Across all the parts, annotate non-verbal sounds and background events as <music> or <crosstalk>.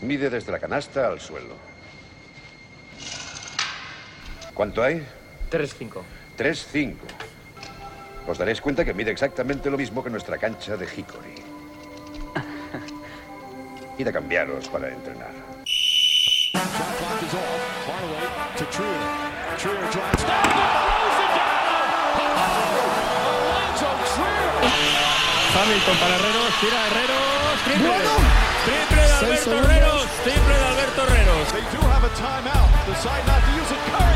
Mide desde la canasta al suelo. ¿Cuánto hay? 3-5. 3-5. Os daréis cuenta que mide exactamente lo mismo que nuestra cancha de Hickory. <laughs> Id a cambiaros para entrenar. Hamilton para Herreros, tira Herreros, triple. Triple de Alberto Herreros, triple de Alberto Herreros. They do have a timeout. Decide not to use it. Curry,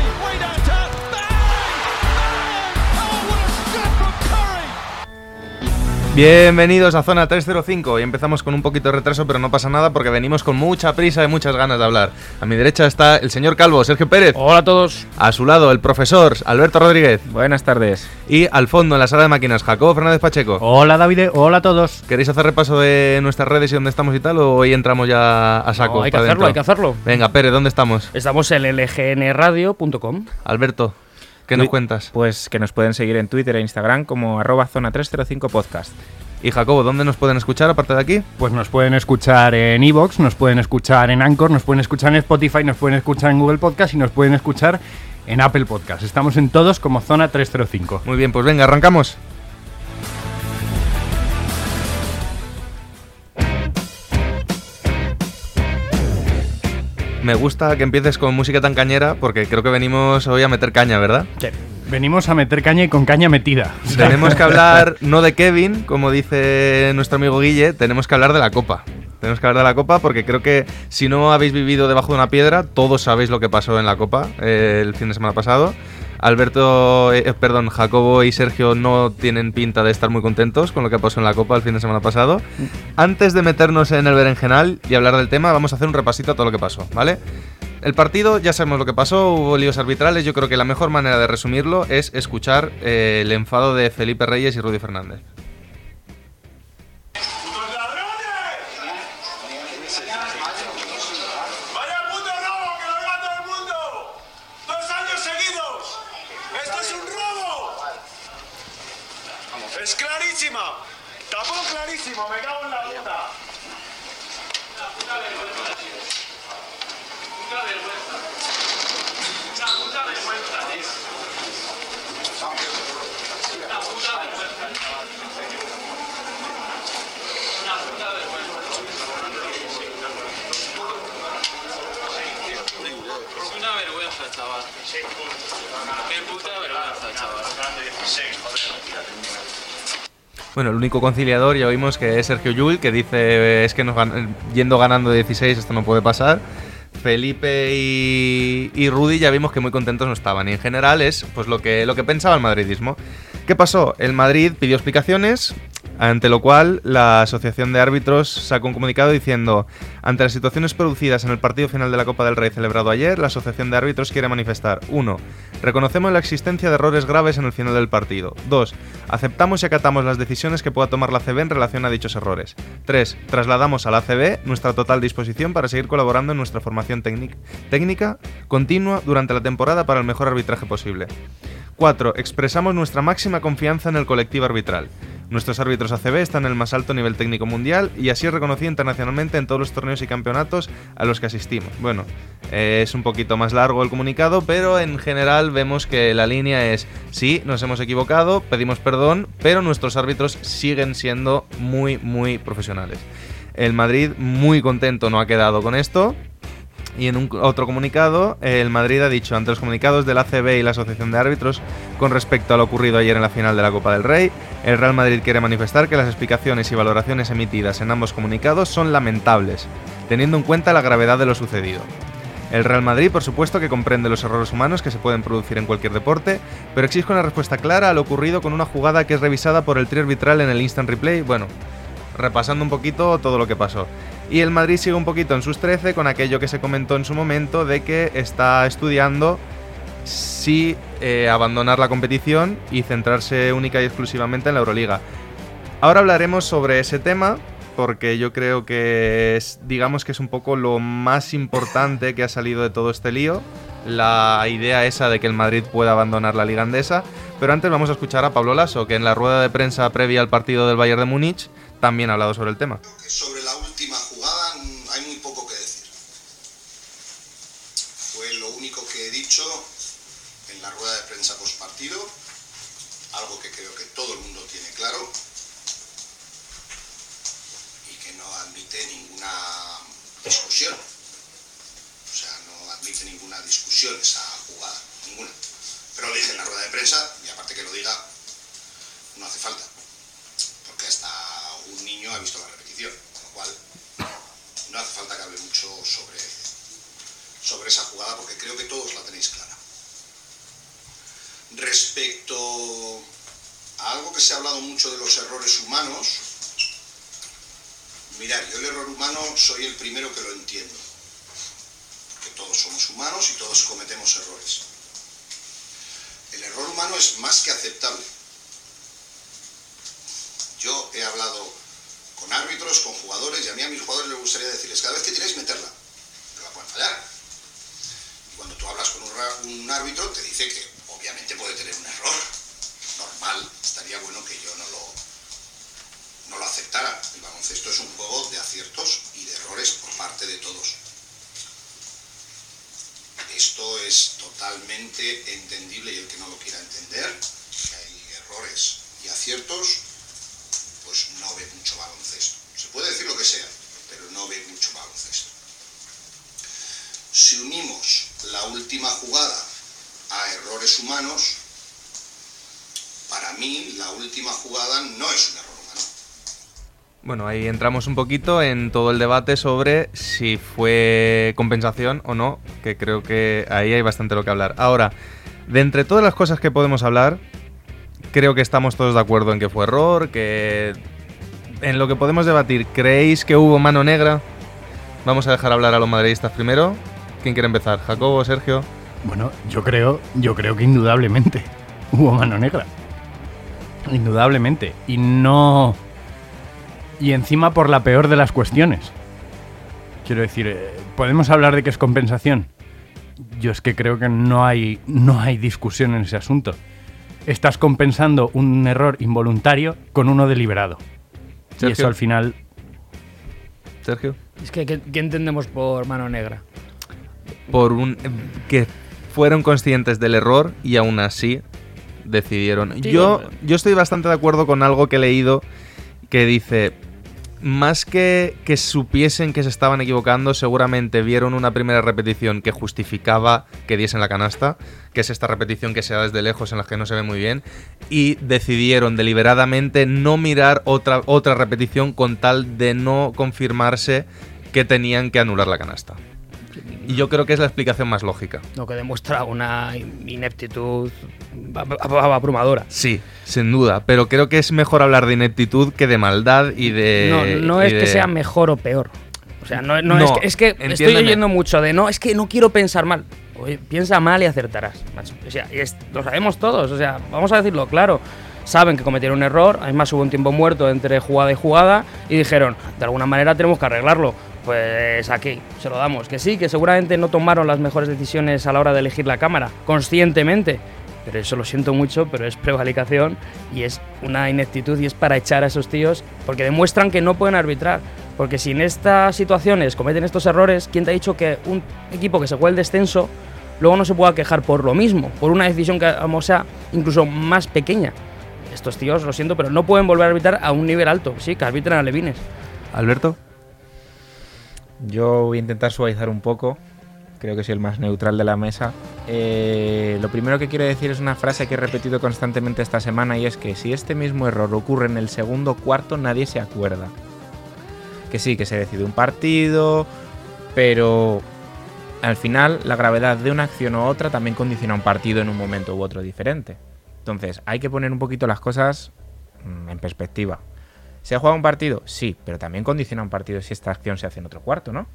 Bienvenidos a Zona 305 y empezamos con un poquito de retraso, pero no pasa nada porque venimos con mucha prisa y muchas ganas de hablar. A mi derecha está el señor Calvo, Sergio Pérez. Hola a todos. A su lado, el profesor Alberto Rodríguez. Buenas tardes. Y al fondo, en la sala de máquinas, Jacobo Fernández Pacheco. Hola David, hola a todos. ¿Queréis hacer repaso de nuestras redes y dónde estamos y tal? ¿O hoy entramos ya a saco? No, hay que hacerlo, dentro? hay que hacerlo. Venga, Pérez, ¿dónde estamos? Estamos en lgnradio.com. Alberto, ¿qué nos cuentas? Pues que nos pueden seguir en Twitter e Instagram como arroba zona 305 podcast. Y Jacobo, ¿dónde nos pueden escuchar aparte de aquí? Pues nos pueden escuchar en Evox, nos pueden escuchar en Anchor, nos pueden escuchar en Spotify, nos pueden escuchar en Google Podcast y nos pueden escuchar en Apple Podcast. Estamos en todos como Zona 305. Muy bien, pues venga, arrancamos. Me gusta que empieces con música tan cañera porque creo que venimos hoy a meter caña, ¿verdad? Venimos a meter caña y con caña metida. <laughs> Tenemos que hablar no de Kevin, como dice nuestro amigo Guille, tenemos que hablar de la Copa. Tenemos que hablar de la Copa porque creo que si no habéis vivido debajo de una piedra, todos sabéis lo que pasó en la Copa eh, el fin de semana pasado. Alberto, eh, perdón, Jacobo y Sergio no tienen pinta de estar muy contentos con lo que pasó en la Copa el fin de semana pasado. Antes de meternos en el berenjenal y hablar del tema, vamos a hacer un repasito a todo lo que pasó, ¿vale? El partido, ya sabemos lo que pasó, hubo líos arbitrales. Yo creo que la mejor manera de resumirlo es escuchar eh, el enfado de Felipe Reyes y Rudy Fernández. ¡Vaya puto robo que lo vea todo el mundo! ¡Dos años seguidos! ¡Esto es un robo! ¡Es clarísima! ¡Tapón clarísimo! ¡Me cago en la puta! Una vergüenza, Bueno, el único conciliador ya vimos que es Sergio Llull, que dice es que nos gan- yendo ganando de 16 esto no puede pasar. Felipe y, y Rudy ya vimos que muy contentos no estaban. Y en general es pues lo que, lo que pensaba el madridismo. ¿Qué pasó? El Madrid pidió explicaciones, ante lo cual la Asociación de Árbitros sacó un comunicado diciendo, ante las situaciones producidas en el partido final de la Copa del Rey celebrado ayer, la Asociación de Árbitros quiere manifestar 1. Reconocemos la existencia de errores graves en el final del partido. 2. Aceptamos y acatamos las decisiones que pueda tomar la CB en relación a dichos errores. 3. Trasladamos a la CB nuestra total disposición para seguir colaborando en nuestra formación técnic- técnica continua durante la temporada para el mejor arbitraje posible. 4. Expresamos nuestra máxima confianza en el colectivo arbitral. Nuestros árbitros ACB están en el más alto nivel técnico mundial y así es reconocido internacionalmente en todos los torneos y campeonatos a los que asistimos. Bueno, eh, es un poquito más largo el comunicado, pero en general vemos que la línea es, sí, nos hemos equivocado, pedimos perdón, pero nuestros árbitros siguen siendo muy, muy profesionales. El Madrid muy contento no ha quedado con esto, y en un otro comunicado, el Madrid ha dicho ante los comunicados del ACB y la Asociación de Árbitros con respecto a lo ocurrido ayer en la final de la Copa del Rey, el Real Madrid quiere manifestar que las explicaciones y valoraciones emitidas en ambos comunicados son lamentables, teniendo en cuenta la gravedad de lo sucedido. El Real Madrid, por supuesto, que comprende los errores humanos que se pueden producir en cualquier deporte, pero exige una respuesta clara a lo ocurrido con una jugada que es revisada por el trío arbitral en el instant replay. Bueno, repasando un poquito todo lo que pasó. Y el Madrid sigue un poquito en sus 13 con aquello que se comentó en su momento de que está estudiando si eh, abandonar la competición y centrarse única y exclusivamente en la Euroliga. Ahora hablaremos sobre ese tema porque yo creo que es, digamos que es un poco lo más importante que ha salido de todo este lío, la idea esa de que el Madrid pueda abandonar la liga andesa, pero antes vamos a escuchar a Pablo Lasso, que en la rueda de prensa previa al partido del Bayern de Múnich también ha hablado sobre el tema. sobre la última jugada hay muy poco que decir. Fue lo único que he dicho en la rueda de prensa post partido, algo que creo que todo el mundo tiene claro y que no admite ninguna discusión. O sea, no admite ninguna discusión esa jugada, ninguna. Pero lo dije en la rueda de prensa y aparte que lo diga, no hace falta. Porque hasta un niño ha visto la repetición, con lo cual no hace falta que hable mucho sobre, sobre esa jugada porque creo que todos la tenéis clara. Respecto a algo que se ha hablado mucho de los errores humanos, mirad, yo el error humano soy el primero que lo entiendo. Que todos somos humanos y todos cometemos errores. El error humano es más que aceptable. Yo he hablado con árbitros, con jugadores, y a mí a mis jugadores les gustaría decirles, cada vez que tiráis, meterla. Pero la pueden fallar. Y cuando tú hablas con un, un árbitro, te dice que obviamente puede tener un error. Normal, estaría bueno que yo no lo, no lo aceptara. El baloncesto es un juego de aciertos y de errores por parte de todos. Esto es totalmente entendible y el que no lo quiera entender, que hay errores y aciertos, pues no ve mucho baloncesto. Se puede decir lo que sea, pero no ve mucho baloncesto. Si unimos la última jugada a errores humanos, para mí la última jugada no es un error. Bueno, ahí entramos un poquito en todo el debate sobre si fue compensación o no, que creo que ahí hay bastante lo que hablar. Ahora, de entre todas las cosas que podemos hablar, creo que estamos todos de acuerdo en que fue error, que en lo que podemos debatir, ¿creéis que hubo mano negra? Vamos a dejar hablar a los madridistas primero. ¿Quién quiere empezar? ¿Jacobo, Sergio? Bueno, yo creo, yo creo que indudablemente <laughs> hubo mano negra. Indudablemente. Y no. Y encima por la peor de las cuestiones. Quiero decir, eh, ¿podemos hablar de que es compensación? Yo es que creo que no hay, no hay discusión en ese asunto. Estás compensando un error involuntario con uno deliberado. Y Sergio. eso al final Sergio. Es que, ¿qué, qué entendemos por mano negra? Por un que fueron conscientes del error y aún así decidieron. Sí, yo, yo estoy bastante de acuerdo con algo que he leído que dice, más que que supiesen que se estaban equivocando, seguramente vieron una primera repetición que justificaba que diesen la canasta, que es esta repetición que se da desde lejos en la que no se ve muy bien, y decidieron deliberadamente no mirar otra, otra repetición con tal de no confirmarse que tenían que anular la canasta. Y yo creo que es la explicación más lógica. Lo que demuestra una ineptitud ab- ab- abrumadora. Sí, sin duda, pero creo que es mejor hablar de ineptitud que de maldad y de... no no es de- que sea mejor o peor. O sea, no, no No, es que, es que estoy oyendo mucho de no, es que no quiero pensar mal. Oye, piensa mal y acertarás. macho. O sea, es- lo sabemos todos. O sea, vamos a decirlo claro. Saben que cometieron un error, además hubo un tiempo muerto entre jugada y jugada y dijeron, de alguna manera tenemos que arreglarlo. Pues aquí, se lo damos. Que sí, que seguramente no tomaron las mejores decisiones a la hora de elegir la cámara, conscientemente. Pero eso lo siento mucho, pero es prevaricación y es una ineptitud y es para echar a esos tíos porque demuestran que no pueden arbitrar. Porque si en estas situaciones cometen estos errores, ¿quién te ha dicho que un equipo que se juega el descenso luego no se pueda quejar por lo mismo? Por una decisión que o sea incluso más pequeña. Estos tíos, lo siento, pero no pueden volver a arbitrar a un nivel alto. Sí, que arbitren a Levines. Alberto. Yo voy a intentar suavizar un poco. Creo que soy el más neutral de la mesa. Eh, lo primero que quiero decir es una frase que he repetido constantemente esta semana y es que si este mismo error ocurre en el segundo cuarto nadie se acuerda. Que sí, que se decide un partido, pero al final la gravedad de una acción u otra también condiciona un partido en un momento u otro diferente. Entonces hay que poner un poquito las cosas mm, en perspectiva. ¿Se ha jugado un partido? Sí, pero también condiciona un partido si esta acción se hace en otro cuarto, ¿no?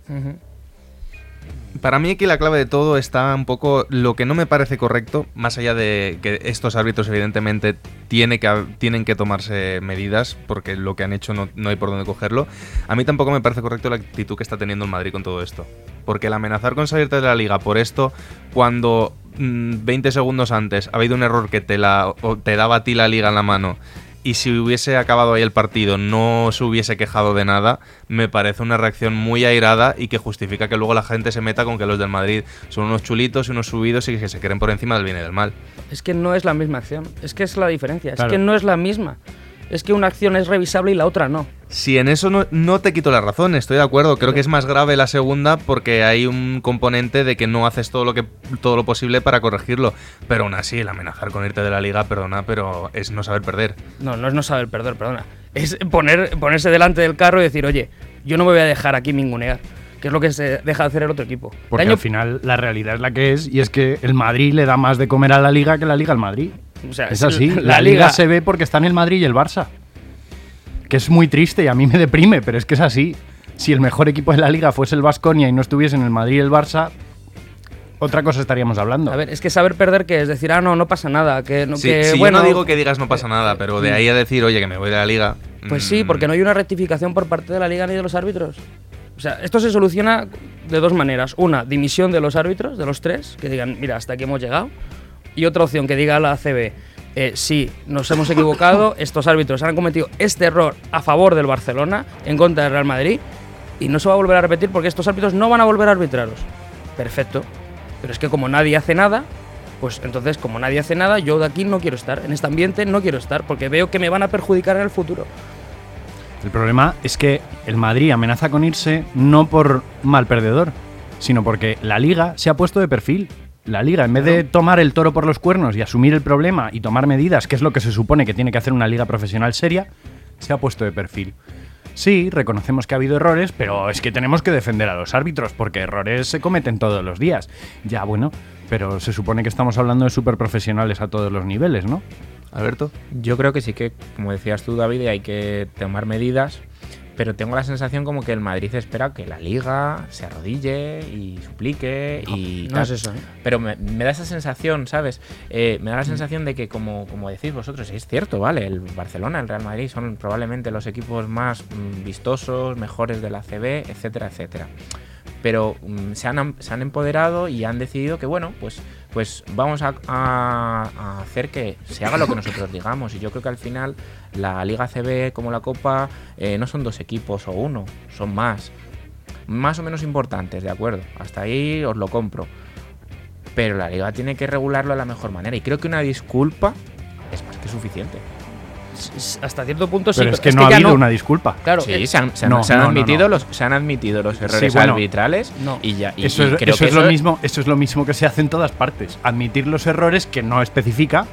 Para mí aquí la clave de todo está un poco lo que no me parece correcto, más allá de que estos árbitros evidentemente tiene que, tienen que tomarse medidas, porque lo que han hecho no, no hay por dónde cogerlo, a mí tampoco me parece correcto la actitud que está teniendo el Madrid con todo esto. Porque el amenazar con salirte de la liga por esto, cuando mm, 20 segundos antes ha habido un error que te, la, o te daba a ti la liga en la mano y si hubiese acabado ahí el partido, no se hubiese quejado de nada, me parece una reacción muy airada y que justifica que luego la gente se meta con que los del Madrid son unos chulitos y unos subidos y que se creen por encima del bien y del mal. Es que no es la misma acción. Es que es la diferencia. Claro. Es que no es la misma. Es que una acción es revisable y la otra no. Si en eso no, no te quito la razón, estoy de acuerdo. Creo que es más grave la segunda porque hay un componente de que no haces todo lo que todo lo posible para corregirlo. Pero aún así, el amenazar con irte de la liga, perdona, pero es no saber perder. No, no es no saber perder, perdona. Es poner, ponerse delante del carro y decir, oye, yo no me voy a dejar aquí ningunear. Que es lo que se deja de hacer el otro equipo. Porque año- al final la realidad es la que es y es que el Madrid le da más de comer a la liga que la liga al Madrid. O sea, Es así. la, La, liga, se ve porque están el Madrid y el Barça. Que es muy triste y a mí me deprime, pero es que es así. Si el mejor equipo de la liga fuese el Vasconia y no estuviesen el Madrid y el Barça, otra cosa estaríamos hablando. A ver, es que saber perder que es decir, ah, no, no pasa nada. Que, no, Sí, que, si bueno, yo no digo que digas no pasa nada, pero de ahí a decir, oye, que me voy de la liga. Pues sí, mm, porque no hay una rectificación por parte de la liga ni de los árbitros. O sea, esto se soluciona de dos maneras. Una, dimisión de los árbitros, de los tres, que digan, mira, hasta aquí hemos llegado. Y otra opción, que diga la ACB, eh, sí, nos hemos equivocado, <laughs> estos árbitros han cometido este error a favor del Barcelona, en contra del Real Madrid, y no se va a volver a repetir porque estos árbitros no van a volver a arbitraros. Perfecto. Pero es que como nadie hace nada, pues entonces como nadie hace nada, yo de aquí no quiero estar, en este ambiente no quiero estar, porque veo que me van a perjudicar en el futuro. El problema es que el Madrid amenaza con irse no por mal perdedor, sino porque la liga se ha puesto de perfil. La liga, en vez de tomar el toro por los cuernos y asumir el problema y tomar medidas, que es lo que se supone que tiene que hacer una liga profesional seria, se ha puesto de perfil. Sí, reconocemos que ha habido errores, pero es que tenemos que defender a los árbitros, porque errores se cometen todos los días. Ya, bueno, pero se supone que estamos hablando de superprofesionales a todos los niveles, ¿no? Alberto. Yo creo que sí que, como decías tú, David, hay que tomar medidas, pero tengo la sensación como que el Madrid espera que la liga se arrodille y suplique y No tal. es eso, ¿eh? Pero me, me da esa sensación, ¿sabes? Eh, me da la sensación de que, como, como decís vosotros, es cierto, ¿vale? El Barcelona, el Real Madrid son probablemente los equipos más mm, vistosos, mejores de la CB, etcétera, etcétera. Pero mm, se, han, se han empoderado y han decidido que, bueno, pues, pues vamos a, hacer que se haga lo que nosotros digamos. Y yo creo que al final la Liga CB como la Copa eh, no son dos equipos o uno, son más. Más o menos importantes, de acuerdo. Hasta ahí os lo compro. Pero la liga tiene que regularlo de la mejor manera. Y creo que una disculpa es más que suficiente. Hasta cierto punto sí. Pero es que no ha habido una disculpa. Claro, sí, se han, se han- no, se han no, no, admitido no. Los, se han admitido los errores bueno, arbitrales no. y ya. y- Eso, y es, creo eso que es lo mismo, eso es lo mismo que se hace en todas partes. Admitir los errores que no especifica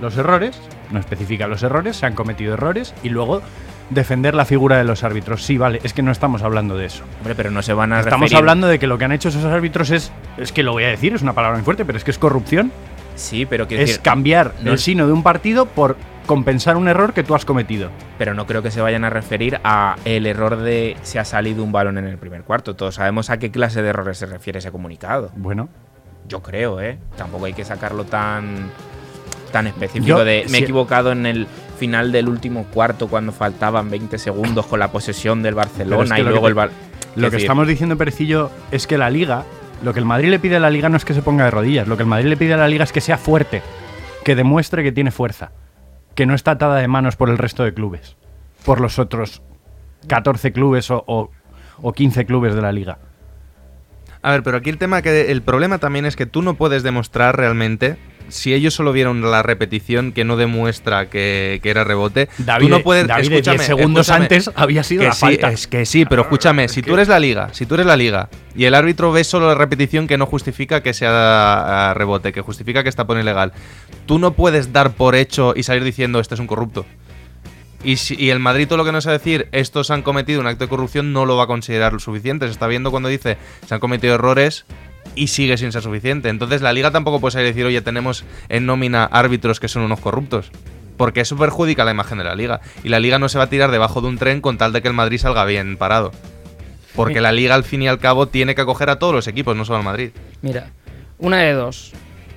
los errores, no especifica los errores, se han cometido errores y luego defender la figura de los árbitros. Sí, vale, es que no estamos hablando de eso. Hombre, pero no se van a Estamos referir- hablando de que lo que han hecho esos árbitros es, es que lo voy a decir, es una palabra muy fuerte, pero es que es corrupción. Sí, pero quiero Es decir, cambiar no el sino de un partido por compensar un error que tú has cometido. pero no creo que se vayan a referir a el error de se ha salido un balón en el primer cuarto. Todos sabemos a qué clase de errores se refiere ese comunicado. Bueno, Yo creo, ¿eh? Tampoco hay que sacarlo tan tan específico Yo, de me si- he equivocado en el final del último cuarto cuando faltaban 20 segundos con la posesión del Barcelona es que y lo luego que el Bar- Lo que decir, estamos diciendo, Perecillo, es que la liga, lo que el Madrid le pide a la liga no es que se ponga de rodillas, lo que el Madrid le pide a la liga es que sea fuerte, que demuestre que tiene fuerza, que no está atada de manos por el resto de clubes, por los otros 14 clubes o, o- o 15 clubes de la liga. A ver, pero aquí el tema que el problema también es que tú no puedes demostrar realmente si ellos solo vieron la repetición que no demuestra que, que era rebote. David, tú no puedes David, escúchame, 10 segundos escúchame. antes había sido que la sí, falta. Es que sí, pero escúchame, si tú eres la liga, si tú eres la liga y el árbitro ve solo la repetición que no justifica que sea rebote, que justifica que está por ilegal, tú no puedes dar por hecho y salir diciendo este es un corrupto. Y, si, y el Madrid todo lo que nos va a decir, estos han cometido un acto de corrupción, no lo va a considerar lo suficiente. Se está viendo cuando dice, se han cometido errores y sigue sin ser suficiente. Entonces la liga tampoco puede salir y decir, oye, tenemos en nómina árbitros que son unos corruptos. Porque eso perjudica la imagen de la liga. Y la liga no se va a tirar debajo de un tren con tal de que el Madrid salga bien parado. Porque la liga al fin y al cabo tiene que acoger a todos los equipos, no solo al Madrid. Mira, una de dos.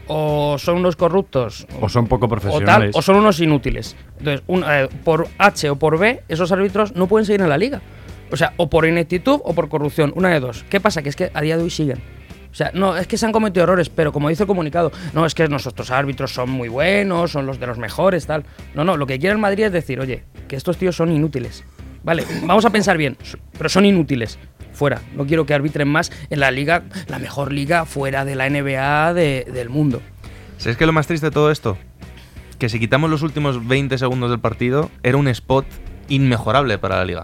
O son unos corruptos, O son poco o tal, profesionales. o son unos inútiles. Entonces, un- eh, por H o por B, esos árbitros no pueden seguir en la liga. O sea, o por ineptitud o por corrupción, una de dos. ¿Qué pasa? Que es que a día de hoy siguen. O sea, no, es que se han cometido errores, pero como dice el comunicado, no, es que nuestros árbitros son muy buenos, son los de los mejores, tal. No, no, lo que quiere el Madrid es decir, oye, que estos tíos son inútiles. Vale, vamos a pensar bien, pero son inútiles. Fuera, no quiero que arbitren más en la liga, la mejor liga fuera de la NBA de- del mundo. ¿Sabes qué es lo más triste de todo esto? Que si quitamos los últimos 20 segundos del partido, era un spot inmejorable para la liga.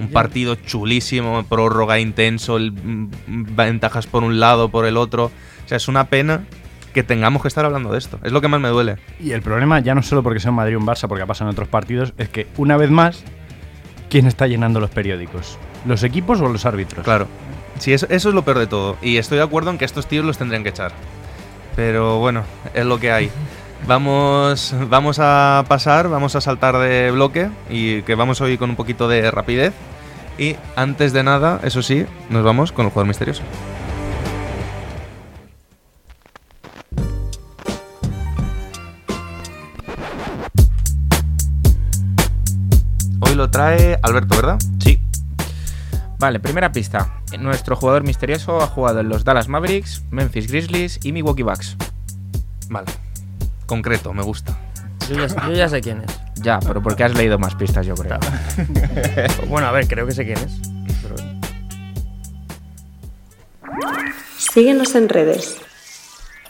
Un partido chulísimo, prórroga intenso, el- mm, ventajas por un lado, por el otro. O sea, es una pena que tengamos que estar hablando de esto. Es lo que más me duele. Y el problema, ya no solo porque sea un Madrid o un Barça, porque ha pasado en otros partidos, es que una vez más, ¿quién está llenando los periódicos? ¿Los equipos o los árbitros? Claro. Sí, eso, eso es lo peor de todo. Y estoy de acuerdo en que estos tíos los tendrían que echar. Pero bueno, es lo que hay. <laughs> Vamos, vamos a pasar, vamos a saltar de bloque y que vamos hoy con un poquito de rapidez. Y antes de nada, eso sí, nos vamos con el jugador misterioso. Hoy lo trae Alberto, ¿verdad? Sí. Vale, primera pista. Nuestro jugador misterioso ha jugado en los Dallas Mavericks, Memphis Grizzlies y Milwaukee Bucks. Vale. Concreto, me gusta. Yo ya, yo ya sé quién es. Ya, pero porque has leído más pistas, yo creo. <laughs> Bueno, a ver, creo que sé quién es. pero- Síguenos en redes.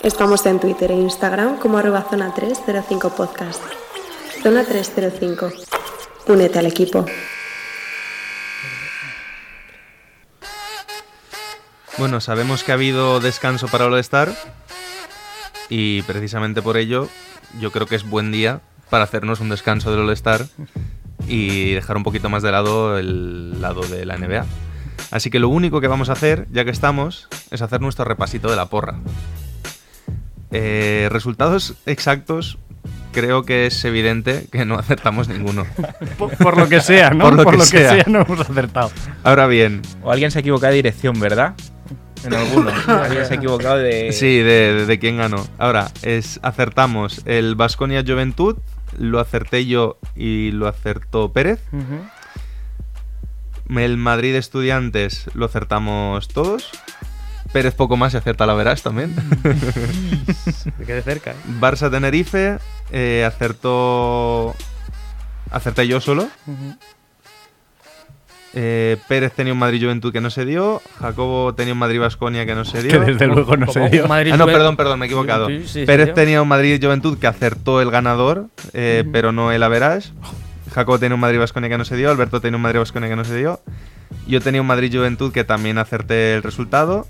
Estamos en Twitter e Instagram como arroba zona 305 podcast. Zona 305. Únete al equipo. Bueno, sabemos que ha habido descanso para el All-Star y precisamente por ello yo creo que es buen día para hacernos un descanso del All-Star y dejar un poquito más de lado el lado de la NBA. Así que lo único que vamos a hacer, ya que estamos, es hacer nuestro repasito de la porra. Eh, resultados exactos, creo que es evidente que no acertamos ninguno. Por, por lo que sea, ¿no? Por lo que sea. sea. no hemos acertado. Ahora bien, O alguien se ha equivocado de dirección, ¿verdad? En alguno. <laughs> alguien se ha equivocado de. Sí, de, de- de quién ganó. Ahora, es, acertamos el Vasconia Juventud, lo acerté yo y lo acertó Pérez. El Madrid Estudiantes lo acertamos todos. Pérez poco más y acierta la verás también. <laughs> Me quedé cerca. ¿eh? Barça Tenerife eh, acertó. Acerté yo solo. Eh, Pérez tenía un Madrid Juventud que no se dio. Jacobo tenía un Madrid Vasconia que no se dio. Que desde luego no se dio. Ah, no, perdón, perdón, me he equivocado. Sí, sí, sí, Pérez tenía un Madrid Juventud que acertó el ganador, eh, pero no el average. Jacobo tenía un Madrid Vasconia que no se dio, Alberto tenía un Madrid Vasconia que no se dio. Yo tenía un Madrid Juventud que también acerté el resultado.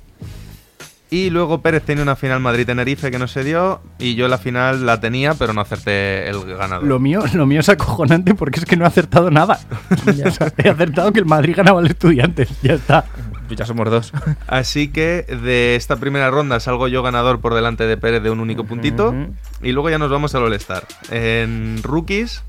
Y luego Pérez tenía una final Madrid-Tenerife que no se dio. Y yo la final la tenía, pero no acerté el ganador. Lo mío, lo mío es acojonante porque es que no he acertado nada. <laughs> <laughs> O sea, he acertado que el Madrid ganaba al Estudiantes. Ya está. Pues ya somos dos. <laughs> Así que de esta primera ronda salgo yo ganador por delante de Pérez de un único puntito. Y luego ya nos vamos al All-Star. En rookies.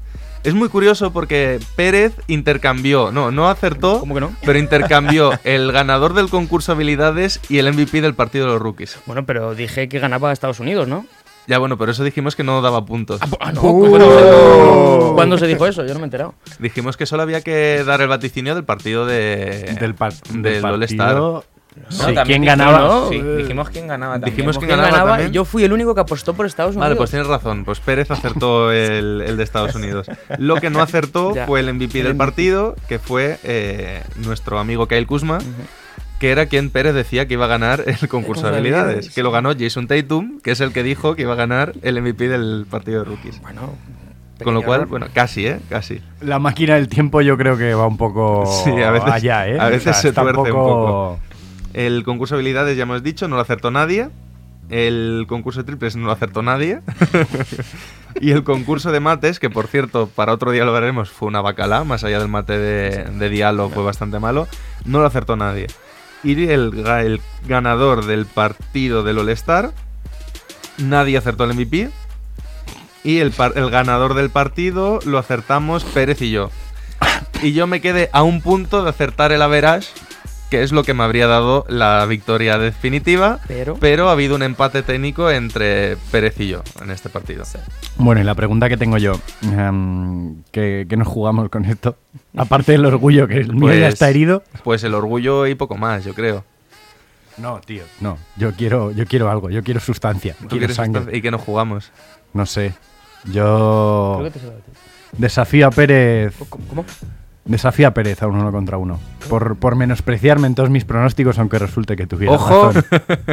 Es muy curioso porque Pérez intercambió, no, no acertó, ¿Cómo que no? pero intercambió el ganador del concurso habilidades y el MVP del partido de los rookies. Bueno, pero dije que ganaba a Estados Unidos, ¿no? Ya bueno, pero eso dijimos que no daba puntos. Ah, no. ¿cuándo, ¿Cuándo se dijo eso? Yo no me he enterado. Dijimos que solo había que dar el vaticinio del partido de Del, par- del del partido. No, Sí, también ¿Quién dijimos- ganaba? Sí, dijimos quién ganaba también. Dijimos ¿Quién quién ganaba ganaba? también? Yo fui el único que apostó por Estados Unidos. Vale, pues tienes razón. Pues Pérez acertó <laughs> el, el de Estados Unidos. Lo que no acertó Ya. fue el MVP del partido, que fue eh, nuestro amigo Kyle Kuzma, que era quien Pérez decía que iba a ganar el concurso de habilidades. Que lo ganó Jason Tatum, que es el que dijo que iba a ganar el MVP del partido de rookies. Bueno. Con lo cual, bueno, casi, ¿eh? Casi. La máquina del tiempo yo creo que va un poco <laughs> Sí, a veces- allá, ¿eh? a veces se tuerce un poco- El concurso de habilidades, ya hemos dicho, no lo acertó nadie. El concurso de triples no lo acertó nadie. <laughs> y el concurso de mates, que por cierto, para otro día lo veremos, fue una bacala, más allá del mate de, diálogo fue bastante malo, no lo acertó nadie. Y el, ga- el ganador del partido del All-Star, nadie acertó el MVP. Y el, el ganador del partido lo acertamos Pérez y yo. Y yo me quedé a un punto de acertar el average, que es lo que me habría dado la victoria definitiva. Pero. Pero ha habido un empate técnico entre Pérez y yo en este partido. Bueno, y la pregunta que tengo yo, em, ¿qué, qué nos jugamos con esto? Aparte del orgullo, que el mío ya Pues- está herido. Pues el orgullo y poco más, yo creo. No, tío, no. Yo quiero, yo quiero algo, yo quiero sustancia. ¿Tú Quiero sangre. sustancia? y que no jugamos. No sé. Yo Creo que te se va a decir. desafío a Pérez. ¿Cómo? Cómo? Desafío a Pérez a un uno contra uno. Por, por menospreciarme en todos mis pronósticos, aunque resulte que tuviera Ojo, razón.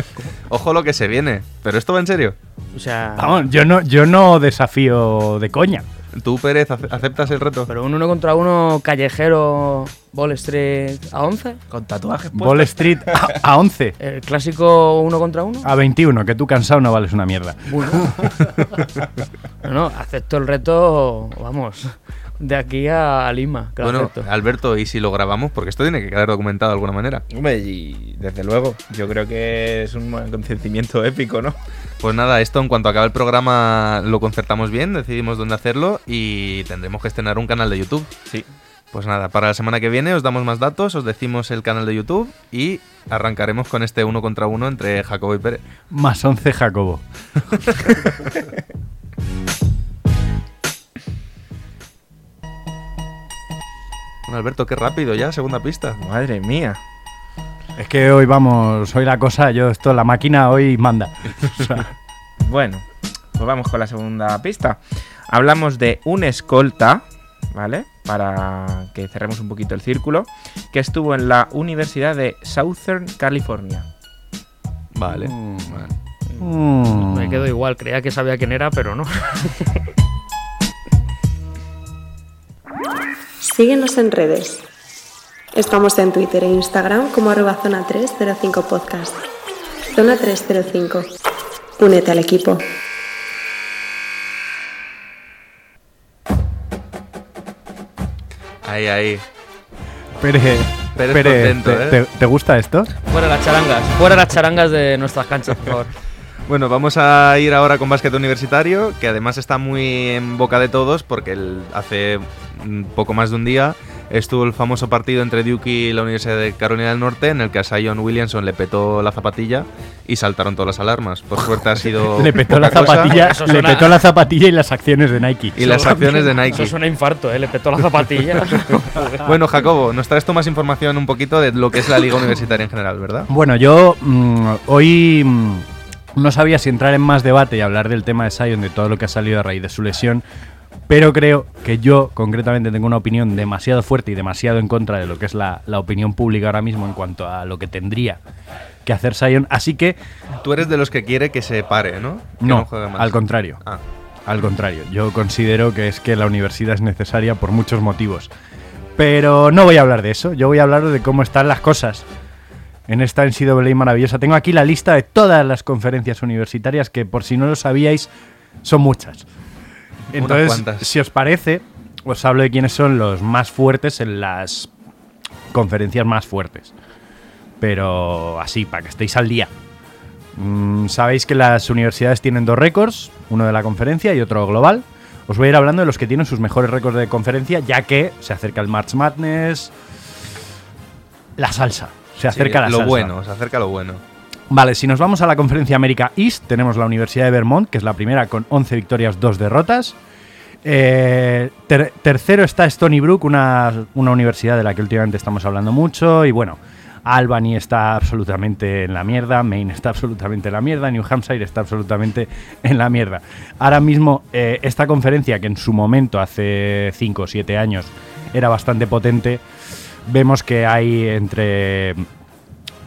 <laughs> ojo lo que se viene. Pero esto va en serio. O sea, Vamos, yo no, yo no desafío de coña. ¿Tú, Pérez, ace- aceptas el reto? pero un uno contra uno callejero Ball Street a 11. Con tatuajes Wall Street a, a 11. El clásico uno contra uno. A 21, que tú cansado no vales una mierda. Bueno. <laughs> no, no, acepto el reto, vamos, de aquí a Lima. Bueno, acepto. Alberto, ¿y si lo grabamos? Porque esto tiene que quedar documentado de alguna manera. Hombre, y desde luego, yo creo que es un acontecimiento épico, ¿no? Pues nada, esto en cuanto acabe el programa lo concertamos bien, decidimos dónde hacerlo y tendremos que estrenar un canal de YouTube. Sí. Pues nada, para la semana que viene os damos más datos, os decimos el canal de YouTube y arrancaremos con este uno contra uno entre Jacobo y Pérez. Más 11 Jacobo. <laughs> Bueno, Alberto, qué rápido ya, segunda pista. Madre mía. Es que hoy vamos, hoy la cosa, yo esto, la máquina hoy manda. <laughs> O sea, Bueno, pues vamos con la segunda pista. Hablamos de un escolta, ¿vale? Para que cerremos un poquito el círculo, que estuvo en la Universidad de Southern California. Vale. Mm. vale. mm. Me quedo igual, creía que sabía quién era, pero no. <laughs> Síguenos en redes. Estamos en Twitter e Instagram como arroba zona 305 podcast. Zona 305. Únete al equipo. Ahí, ahí. Pérez, Pérez Pérez, contento, ¿te, ¿eh? te- te gusta esto? Fuera las charangas, fuera las charangas de nuestras canchas, por favor. <laughs> Bueno, vamos a ir ahora con básquet universitario, que además está muy en boca de todos porque el- hace poco más de un día estuvo el famoso partido entre Duke y la Universidad de Carolina del Norte en el que a Zion Williamson le petó la zapatilla y saltaron todas las alarmas. Por suerte ha <laughs> sido Le petó la zapatilla, Eso le suena- petó la zapatilla y las acciones de Nike. y las acciones de Eso Nike. es un infarto, ¿eh? Le petó la zapatilla. <laughs> Bueno, Jacobo, nos traes tú más información un poquito de lo que es la liga universitaria en general, ¿verdad? Bueno, yo mm, hoy mm, no sabía si entrar en más debate y hablar del tema de Sion, de todo lo que ha salido a raíz de su lesión, pero creo que yo concretamente tengo una opinión demasiado fuerte y demasiado en contra de lo que es la, la opinión pública ahora mismo en cuanto a lo que tendría que hacer Sion, así que Tú eres de los que quiere que se pare, ¿no? Que no, juegue más. al contrario. Ah, Al contrario, yo considero que es que la universidad es necesaria por muchos motivos. Pero no voy a hablar de eso, yo voy a hablar de cómo están las cosas en esta NCAA maravillosa. Tengo aquí la lista de todas las conferencias universitarias que por si no lo sabíais son muchas. Entonces, si os parece, os hablo de quiénes son los más fuertes en las conferencias más fuertes. Pero así, para que estéis al día. Mm, Sabéis que las universidades tienen dos récords, uno de la conferencia y otro global. Os voy a ir hablando de los que tienen sus mejores récords de conferencia, ya que se acerca el March Madness, la salsa. Se sí, acerca la lo salsa. bueno, se acerca lo bueno. Vale, si nos vamos a la conferencia América East, tenemos la Universidad de Vermont, que es la primera con 11 victorias, 2 derrotas. Eh, ter- tercero está Stony Brook, una, una universidad de la que últimamente estamos hablando mucho. Y bueno, Albany está absolutamente en la mierda, Maine está absolutamente en la mierda, New Hampshire está absolutamente en la mierda. Ahora mismo, eh, esta conferencia, que en su momento, hace 5 o 7 años, era bastante potente, vemos que hay entre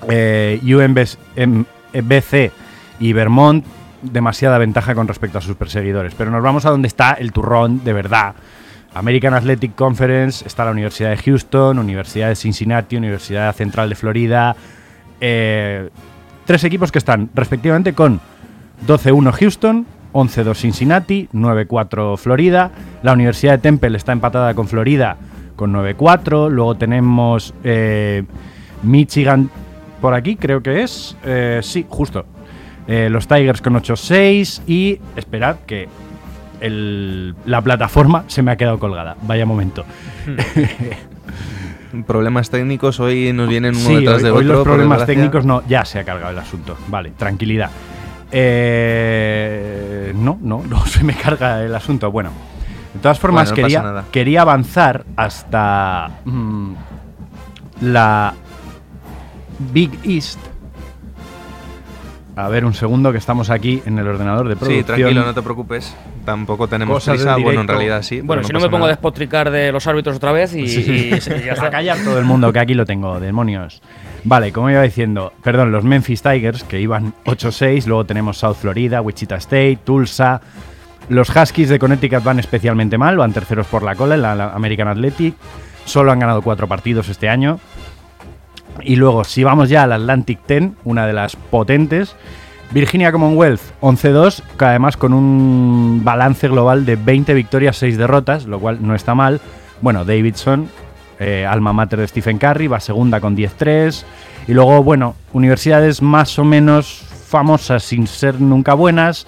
eh, UMBC y Vermont demasiada ventaja con respecto a sus perseguidores. Pero nos vamos a donde está el turrón de verdad. American Athletic Conference, está la Universidad de Houston, Universidad de Cincinnati, Universidad Central de Florida. eh, tres equipos que están respectivamente con 12-1 Houston, 11-2 Cincinnati, 9-4 Florida. La Universidad de Temple está empatada con Florida con 9-4. Luego tenemos eh, Michigan por aquí, creo que es. Eh, sí, justo. Eh, los Tigers con 8-6. Y esperad que el- la plataforma se me ha quedado colgada. Vaya momento. <laughs> <laughs> Problemas técnicos, hoy nos vienen uno Sí, detrás hoy, de hoy otro. los por problemas técnicos no, ya se ha cargado el asunto. Vale, tranquilidad. Eh, no, no, <laughs> no se me carga el asunto. Bueno, de todas formas Bueno, no quería, quería avanzar hasta mm, la Big East, A ver, un segundo que estamos aquí en el ordenador de producción. Sí, tranquilo, no te preocupes. Tampoco tenemos Cosas prisa. Bueno, en realidad sí. Bueno, si no me pongo a despotricar de los árbitros otra vez y, y- y ya <laughs> A callar todo el mundo, que aquí lo tengo, demonios. Vale, como iba diciendo, perdón, los Memphis Tigers, que iban 8-6, luego tenemos South Florida, Wichita State, Tulsa. Los Huskies de Connecticut van especialmente mal, van terceros por la cola en la, American Athletic. Solo han ganado cuatro partidos este año. Y luego, si vamos ya al Atlantic 10, una de las potentes, Virginia Commonwealth 11-2, que además con un balance global de 20 victorias, 6 derrotas, lo cual no está mal. Bueno, Davidson, eh, alma mater de Stephen Curry, va segunda con 10-3. Y luego, bueno, universidades más o menos famosas sin ser nunca buenas.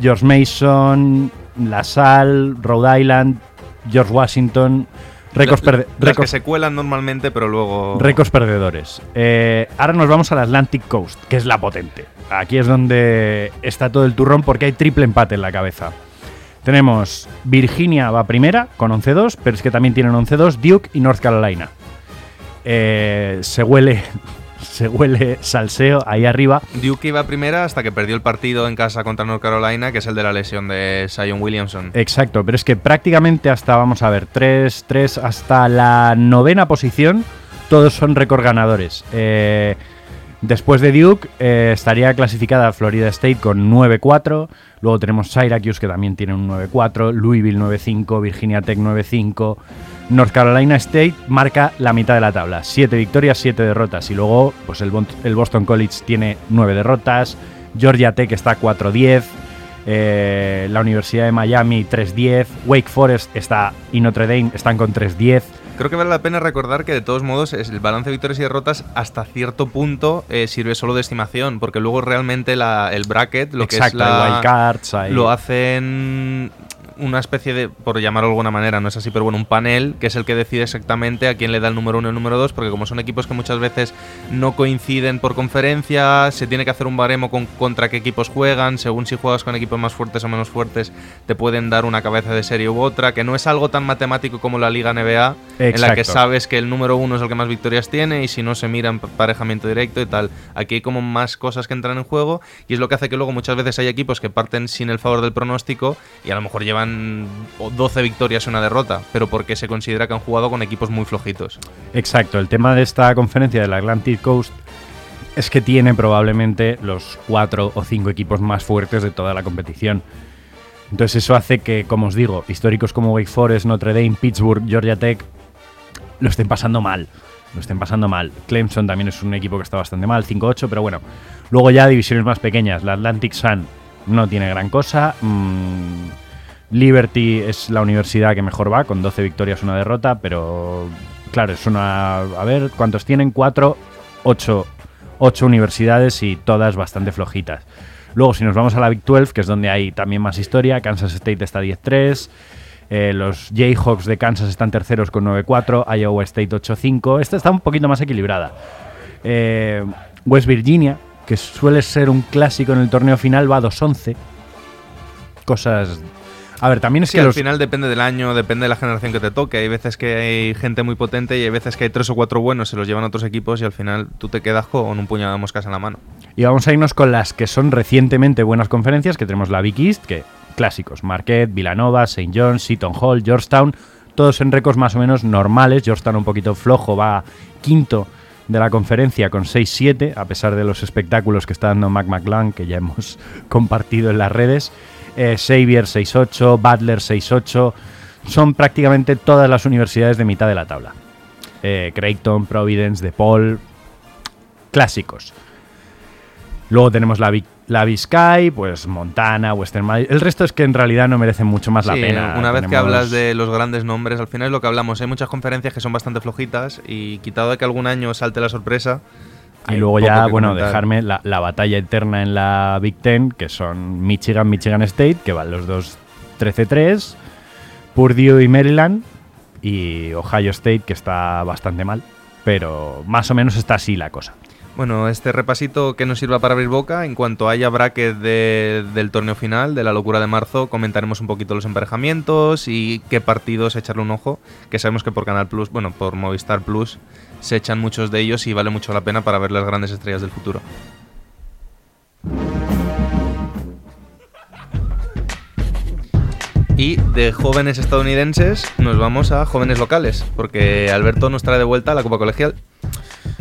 George Mason, La Salle, Rhode Island, George Washington. Récords, La- que se cuelan normalmente, pero luego. Récords perdedores. Eh, ahora nos vamos al Atlantic Coast, que es la potente. Aquí es donde está todo el turrón porque hay triple empate en la cabeza. Tenemos Virginia va primera con 11-2, pero es que también tienen 11-2 Duke y North Carolina. Eh, se huele se huele salseo ahí arriba. Duke iba primera hasta que perdió el partido en casa contra North Carolina, que es el de la lesión de Zion Williamson. Exacto, pero es que prácticamente hasta, vamos a ver, 3, 3 hasta la novena posición, todos son récord ganadores. Eh, después de Duke eh, estaría clasificada Florida State con 9-4, luego tenemos Syracuse que también tiene un 9-4, Louisville 9-5, Virginia Tech 9-5, North Carolina State marca la mitad de la tabla, 7 victorias, 7 derrotas, y luego pues el, el Boston College tiene 9 derrotas, Georgia Tech está 4-10, eh, la Universidad de Miami 3-10, Wake Forest está y Notre Dame están con 3-10. Creo que vale la pena recordar que de todos modos es el balance de victorias y derrotas hasta cierto punto eh, sirve solo de estimación, porque luego realmente la- el bracket, lo que es la, wildcards, hay- lo hacen una especie de, por llamarlo de alguna manera, no es así, pero bueno, un panel que es el que decide exactamente a quién le da el número uno y el número dos, porque como son equipos que muchas veces no coinciden por conferencia, se tiene que hacer un baremo con contra qué equipos juegan, según si juegas con equipos más fuertes o menos fuertes, te pueden dar una cabeza de serie u otra, que no es algo tan matemático como la Liga NBA, en la que sabes que el número uno es el que más victorias tiene y si no se mira en parejamiento directo y tal. Aquí hay como más cosas que entran en juego y es lo que hace que luego muchas veces hay equipos que parten sin el favor del pronóstico y a lo mejor llevan o 12 victorias y una derrota, pero porque se considera que han jugado con equipos muy flojitos. Exacto, el tema de esta conferencia del Atlantic Coast es que tiene probablemente los cuatro o cinco equipos más fuertes de toda la competición. Entonces eso hace que, como os digo, históricos como Wake Forest, Notre Dame, Pittsburgh, Georgia Tech lo estén pasando mal. Lo estén pasando mal. Clemson también es un equipo que está bastante mal, 5-8, pero bueno. Luego ya divisiones más pequeñas. La Atlantic Sun no tiene gran cosa. Mm, Liberty es la universidad que mejor va, con 12 victorias, una derrota, pero claro, es una... A ver, ¿cuántos tienen? 4, 8, 8 universidades y todas bastante flojitas. Luego, si nos vamos a la Big 12, que es donde hay también más historia, Kansas State está 10-3, eh, los Jayhawks de Kansas están terceros con 9-4, Iowa State 8-5. Esta está un poquito más equilibrada. Eh, West Virginia, que suele ser un clásico en el torneo final, va 2-11. Cosas. A ver, también es Sí, que al los. final depende del año, depende de la generación que te toque. Hay veces que hay gente muy potente y hay veces que hay tres o cuatro buenos, se los llevan a otros equipos y al final tú te quedas con un puñado de moscas en la mano. Y vamos a irnos con las que son recientemente buenas conferencias, que tenemos la Big East, que clásicos, Marquette, Villanova, St. John's, Seton Hall, Georgetown, todos en récords más o menos normales. Georgetown un poquito flojo, va quinto de la conferencia con 6-7, a pesar de los espectáculos que está dando Mac McClung, que ya hemos <laughs> compartido en las redes. Eh, Xavier 6-8, Butler 6-8, son prácticamente todas las universidades de mitad de la tabla. Eh, Creighton, Providence, DePaul, clásicos. Luego tenemos la, la pues Montana, Western Madrid. El resto es que en realidad no merecen mucho más la pena. Una vez que hablas de los grandes nombres, al final es lo que hablamos. Hay muchas conferencias que son bastante flojitas y quitado de que algún año salte la sorpresa. Y luego ya, bueno, comentar. dejarme la, la batalla eterna en la Big Ten, que son Michigan, Michigan State, que van los dos 13-3, Purdue y Maryland, y Ohio State, que está bastante mal, pero más o menos está así la cosa. Bueno, este repasito que nos sirva para abrir boca, en cuanto haya bracket del torneo final, de la locura de marzo, comentaremos un poquito los emparejamientos y qué partidos echarle un ojo, que sabemos que por Canal Plus, bueno, por Movistar Plus, se echan muchos de ellos y vale mucho la pena para ver las grandes estrellas del futuro. Y de jóvenes estadounidenses nos vamos a jóvenes locales, porque Alberto nos trae de vuelta la Copa Colegial.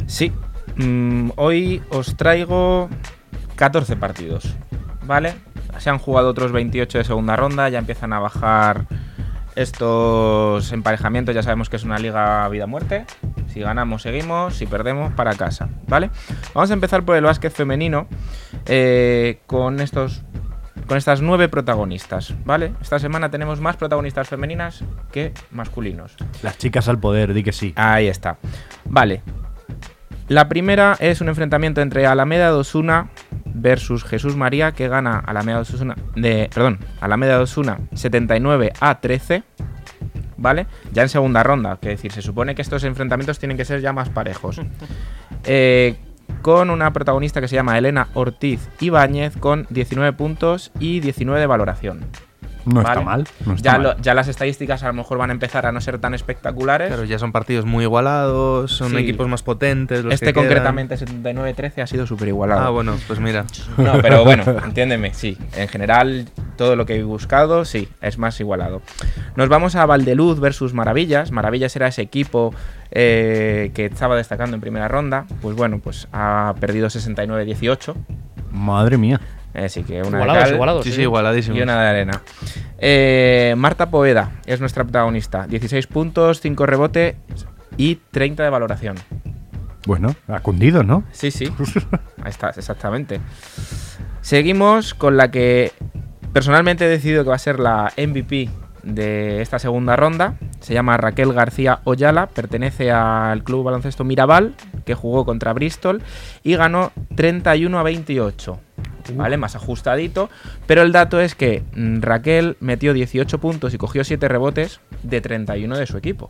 Sí, mm, hoy os traigo 14 partidos, ¿vale? Se han jugado otros 28 de segunda ronda, ya empiezan a bajar estos emparejamientos, ya sabemos que es una liga vida-muerte. Si ganamos, seguimos, si perdemos, para casa, ¿vale? Vamos a empezar por el básquet femenino eh, con estos con estas nueve protagonistas, ¿vale? Esta semana tenemos más protagonistas femeninas que masculinos. Las chicas al poder, di que sí. Ahí está. Vale. La primera es un enfrentamiento entre Alameda de Osuna versus Jesús María, que gana Alameda de Osuna, de, perdón, Alameda de Osuna 79 a 13. ¿Vale? Ya en segunda ronda, que decir, se supone que estos enfrentamientos tienen que ser ya más parejos. <laughs> Eh, con una protagonista que se llama Elena Ortiz Ibáñez con 19 puntos y 19 de valoración. No está mal. no está ya, mal. lo- ya las estadísticas a lo mejor van a empezar a no ser tan espectaculares. Claro, ya son partidos muy igualados, son Sí. equipos más potentes. Los este que concretamente 79-13 ha sido súper igualado. Ah, bueno, pues mira. No, pero bueno, entiéndeme, sí. En general, todo lo que he buscado, sí, es más igualado. Nos vamos a Valdeluz versus Maravillas. Maravillas era ese equipo eh, que estaba destacando en primera ronda. Pues bueno, pues ha perdido 69-18. Madre mía. Así que una Igualados, de cal igualados. Sí, sí, igualadísimos. y una de arena. Eh, Marta Poeda es nuestra protagonista. 16 puntos, 5 rebotes y 30 de valoración. Bueno, ha cundido, ¿no? Sí, sí. <laughs> Ahí está, exactamente. Seguimos con la que personalmente he decidido que va a ser la MVP de esta segunda ronda. Se llama Raquel García Oyala, pertenece al club baloncesto Mirabal, que jugó contra Bristol y ganó 31 a 28. ¿Vale? Más ajustadito. Pero el dato es que mm, Raquel metió 18 puntos y cogió 7 rebotes de 31 de su equipo.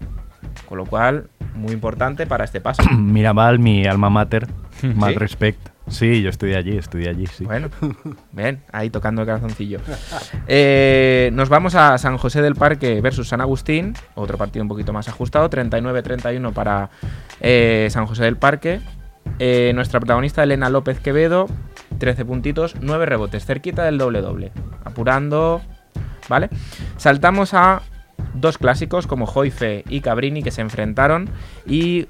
Con lo cual, muy importante para este paso. <clears throat> Mirabal, mi alma mater. Mal ¿Sí? respect. Sí, yo estudié allí, estudié allí, sí. Bueno, <laughs> ven, ahí tocando el calzoncillo. Eh, nos vamos a San José del Parque versus San Agustín, otro partido un poquito más ajustado, 39-31 para eh, San José del Parque. Eh, nuestra protagonista Elena López Quevedo, 13 puntitos, 9 rebotes, cerquita del doble-doble, apurando, ¿vale? Saltamos a dos clásicos como Joife y Cabrini que se enfrentaron y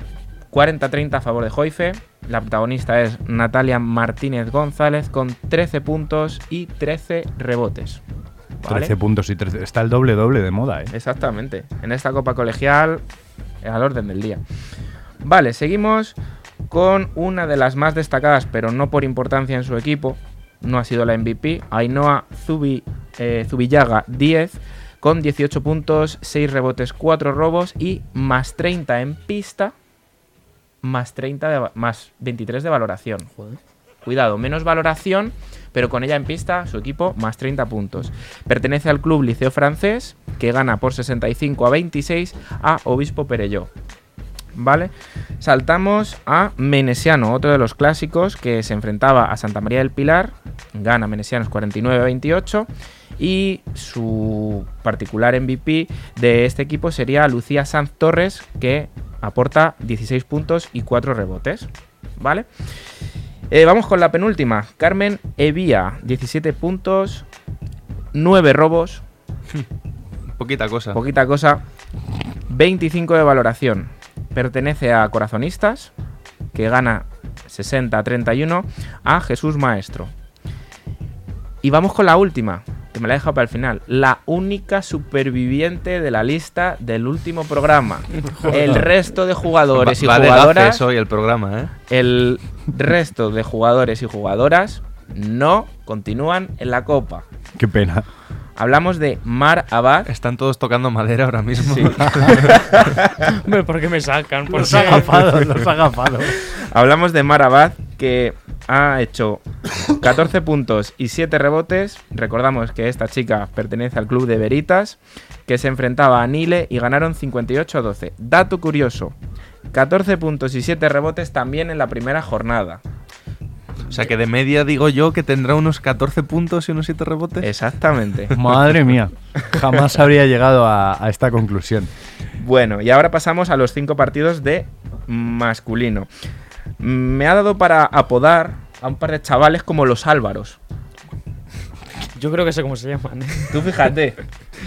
40-30 a favor de Joife. La protagonista es Natalia Martínez González con 13 puntos y 13 rebotes. ¿Vale? 13 puntos y 13. Está el doble doble de moda, ¿eh? Exactamente. En esta copa colegial, al orden del día. Vale, seguimos con una de las más destacadas, pero no por importancia en su equipo. No ha sido la MVP. Ainhoa Zubi, eh, Zubillaga 10 con 18 puntos, 6 rebotes, 4 robos y más 30 en pista, más 30 de va- más 23 de valoración. Cuidado, menos valoración, pero con ella en pista, su equipo más 30 puntos. Pertenece al club Liceo Francés, que gana por 65 a 26 a Obispo Perelló. ¿Vale? Saltamos a Menesiano, otro de los clásicos que se enfrentaba a Santa María del Pilar. Gana Menesianos 49 a 28. Y su particular MVP de este equipo sería Lucía Sanz Torres, que aporta 16 puntos y 4 rebotes. ¿Vale? Eh, vamos con la penúltima. Carmen Evía, 17 puntos, 9 robos, <laughs> Poquita cosa. poquita cosa, 25 de valoración. Pertenece a Corazonistas, que gana 60 a 31 a Jesús Maestro. Y vamos con la última, que me la he dejado para el final. La única superviviente de la lista del último programa. El resto de jugadores y Va- va de jugadoras. hoy el programa, ¿eh? El resto de jugadores y jugadoras no continúan en la copa. Qué pena. Hablamos de Mar Abad. Están todos tocando madera ahora mismo. Sí. <laughs> Hombre, ¿por qué me sacan? ¿Por Los agafados, los <laughs> agafados. Hablamos de Mar Abad, que ha hecho 14 puntos y 7 rebotes. Recordamos que esta chica pertenece al club de Veritas, que se enfrentaba a Nile y ganaron 58 a 12. Dato curioso: 14 puntos y 7 rebotes también en la primera jornada. O sea que de media digo yo que tendrá unos 14 puntos y unos 7 rebotes. Exactamente. <laughs> Madre mía. Jamás habría llegado a, a esta conclusión. Bueno, y ahora pasamos a los cinco partidos de masculino. Me ha dado para apodar a un par de chavales como los Álvaros. Yo creo que sé cómo se llaman. ¿eh? Tú fíjate.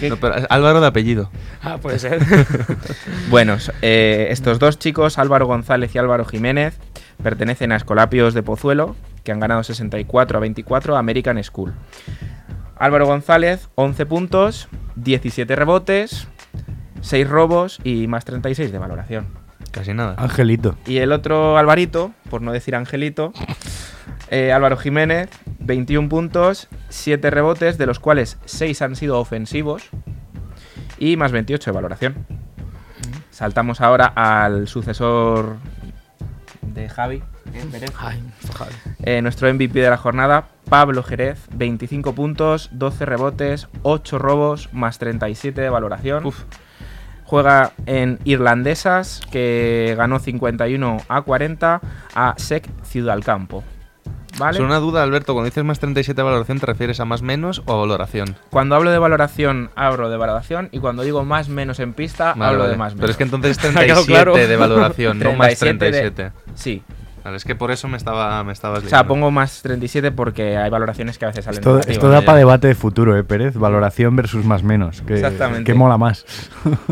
No, pero es Álvaro de apellido. Ah, puede ser. <laughs> Bueno, eh, estos dos chicos, Álvaro González y Álvaro Jiménez, pertenecen a Escolapios de Pozuelo, que han ganado 64 a 24 a American School. Álvaro González, 11 puntos, 17 rebotes, 6 robos y más 36 de valoración. Casi nada. Angelito. Y el otro Alvarito, por no decir Angelito, eh, Álvaro Jiménez, 21 puntos, 7 rebotes, de los cuales 6 han sido ofensivos y más 28 de valoración. Saltamos ahora al sucesor de Javi. ¿Eh? Ay. Eh, nuestro MVP de la jornada, Pablo Jerez, 25 puntos, 12 rebotes, 8 robos, más 37 de valoración. Juega en Irlandesas, que ganó 51 a 40 a SEC Ciudad Campo. ¿Vale? Solo una duda, Alberto, cuando dices más 37 de valoración, ¿te refieres a más menos o a valoración? Cuando hablo de valoración, hablo de valoración y cuando digo más menos en pista, Vale, hablo vale. de más menos. Pero es que entonces <laughs> Ha quedado 37 claro. de valoración, no más 37 de- 37. Sí. Vale, es que por eso me, estaba, me estabas O sea, liando. pongo más 37 porque hay valoraciones que a veces salen Esto, negativas. esto da para debate de futuro, ¿eh, Pérez? Valoración versus más menos. Que, Exactamente. Que mola más. <laughs>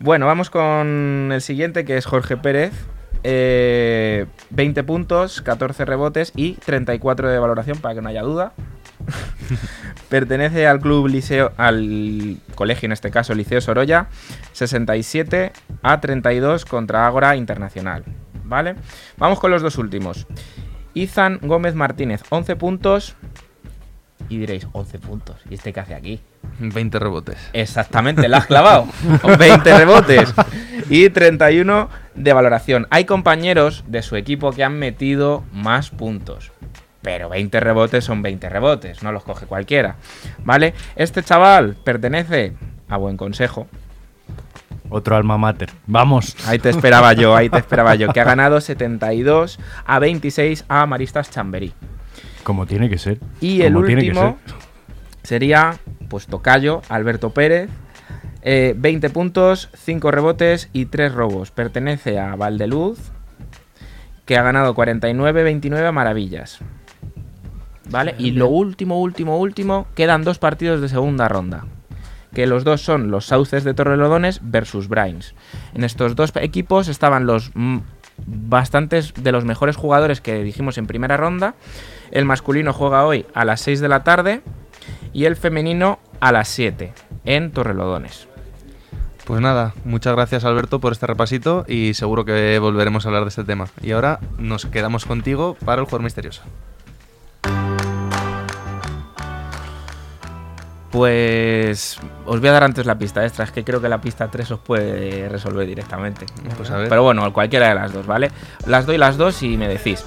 Bueno, vamos con el siguiente que es Jorge Pérez. Eh, 20 puntos, 14 rebotes y 34 de valoración para que no haya duda. <laughs> Pertenece al club liceo, al colegio en este caso, Liceo Sorolla, 67 a 32 contra Ágora Internacional. ¿Vale? Vamos con los dos últimos. Izan Gómez Martínez, 11 puntos. Y diréis, 11 puntos. ¿Y este qué hace aquí? 20 rebotes. Exactamente, la has <laughs> clavado. 20 rebotes y 31 de valoración. Hay compañeros de su equipo que han metido más puntos. Pero 20 rebotes son 20 rebotes, no los coge cualquiera. ¿Vale? Este chaval pertenece a Buen Consejo. Otro alma mater. Vamos. Ahí te esperaba yo, ahí te esperaba yo. Que ha <laughs> ganado 72 a 26 a Maristas Chamberí. Como tiene que ser. Y el Como último ser. sería, pues Tocayo, Alberto Pérez. eh, 20 puntos, 5 rebotes y 3 robos. Pertenece a Valdeluz, que ha ganado 49-29 a Maravillas. ¿Vale? Y lo último, último, último, quedan dos partidos de segunda ronda. Que los dos son los Sauces de Torrelodones versus Brains. En estos dos equipos estaban los bastantes de los mejores jugadores que dijimos en primera ronda. El masculino juega hoy a las 6 de la tarde y el femenino a las 7 en Torrelodones. Pues nada, muchas gracias Alberto por este repasito y seguro que volveremos a hablar de este tema. Y ahora nos quedamos contigo para el jugador misterioso. Pues os voy a dar antes la pista extra, es que creo que la pista 3 os puede resolver directamente. Pues a ver. Pero bueno, cualquiera de las dos, ¿vale? Las doy las dos y me decís.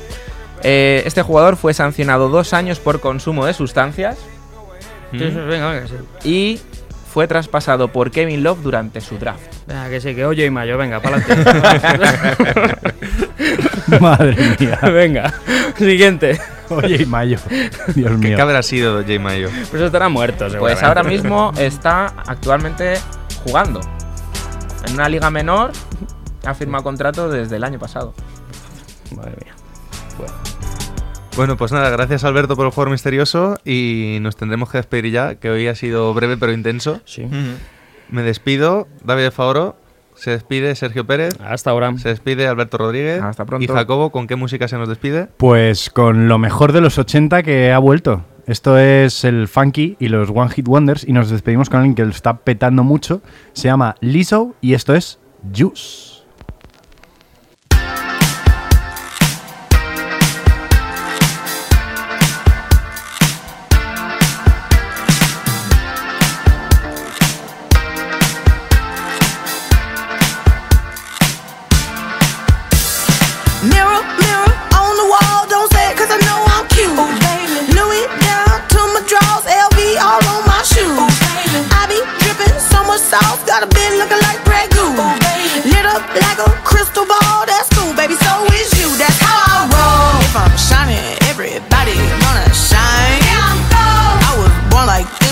Eh, este jugador fue sancionado dos años por consumo de sustancias Sí, sí, venga, venga, sí. y fue traspasado por Kevin Love durante su draft. Venga, que sí, que oye y mayo, venga, para adelante. <laughs> Madre mía. venga, siguiente. Oye, Mayo. <laughs> Dios ¿Qué, mío. qué habrá sido J. Mayo? Pues estará muerto, Pues ahora mismo está actualmente jugando en una liga menor. Ha firmado contrato desde el año pasado. Madre mía. Bueno, pues nada, gracias Alberto por el jugador misterioso y nos tendremos que despedir ya, que hoy ha sido breve pero intenso. Sí. Me despido, David Favoro, se despide Sergio Pérez, Hasta ahora. se despide Alberto Rodríguez Hasta pronto. y Jacobo, ¿con qué música se nos despide? Pues con lo mejor de los 80 que ha vuelto. Esto es el Funky y los One Hit Wonders y nos despedimos con alguien que lo está petando mucho. Se llama Lizzo y esto es Juice.